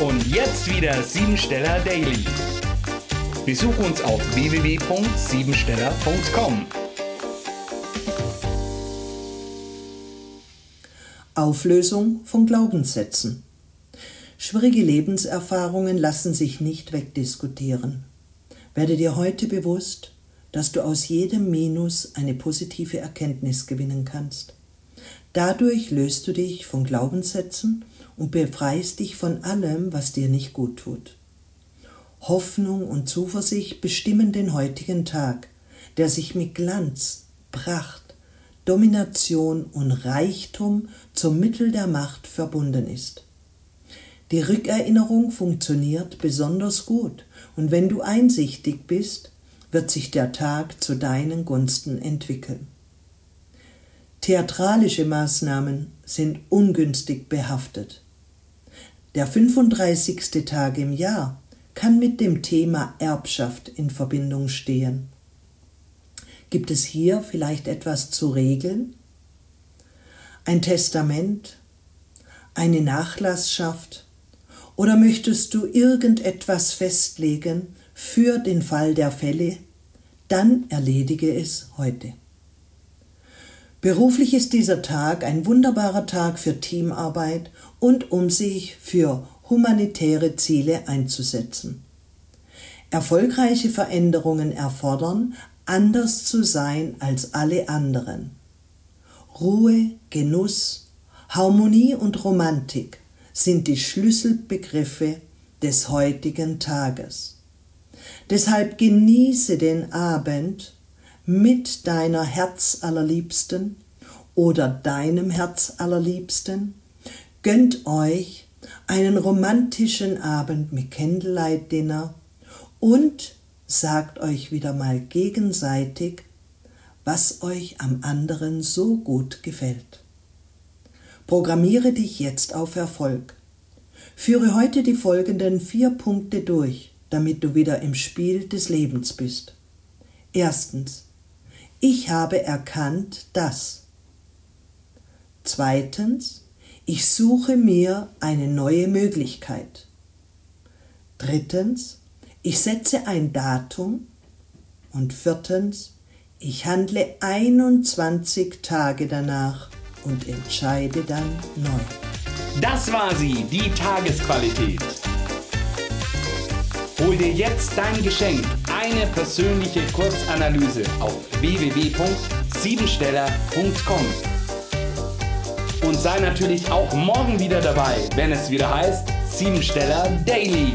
Und jetzt wieder Siebensteller Daily. Besuch uns auf www.siebensteller.com. Auflösung von Glaubenssätzen. Schwierige Lebenserfahrungen lassen sich nicht wegdiskutieren. Werde dir heute bewusst, dass du aus jedem Minus eine positive Erkenntnis gewinnen kannst. Dadurch löst du dich von Glaubenssätzen und befreist dich von allem, was dir nicht gut tut. Hoffnung und Zuversicht bestimmen den heutigen Tag, der sich mit Glanz, Pracht, Domination und Reichtum zum Mittel der Macht verbunden ist. Die Rückerinnerung funktioniert besonders gut und wenn du einsichtig bist, wird sich der Tag zu deinen Gunsten entwickeln. Theatralische Maßnahmen sind ungünstig behaftet. Der 35. Tag im Jahr kann mit dem Thema Erbschaft in Verbindung stehen. Gibt es hier vielleicht etwas zu regeln? Ein Testament? Eine Nachlassschaft? Oder möchtest du irgendetwas festlegen für den Fall der Fälle? Dann erledige es heute. Beruflich ist dieser Tag ein wunderbarer Tag für Teamarbeit und um sich für humanitäre Ziele einzusetzen. Erfolgreiche Veränderungen erfordern anders zu sein als alle anderen. Ruhe, Genuss, Harmonie und Romantik sind die Schlüsselbegriffe des heutigen Tages. Deshalb genieße den Abend mit deiner Herzallerliebsten oder deinem Herzallerliebsten, gönnt euch einen romantischen Abend mit Candlelight Dinner und sagt euch wieder mal gegenseitig, was euch am anderen so gut gefällt. Programmiere dich jetzt auf Erfolg. Führe heute die folgenden vier Punkte durch, damit du wieder im Spiel des Lebens bist. Erstens, ich habe erkannt, dass. Zweitens, ich suche mir eine neue Möglichkeit. Drittens, ich setze ein Datum und viertens, ich handle 21 Tage danach und entscheide dann neu. Das war sie, die Tagesqualität. Hol dir jetzt dein Geschenk, eine persönliche Kurzanalyse auf www.siebensteller.com. Und sei natürlich auch morgen wieder dabei, wenn es wieder heißt Siebensteller Daily.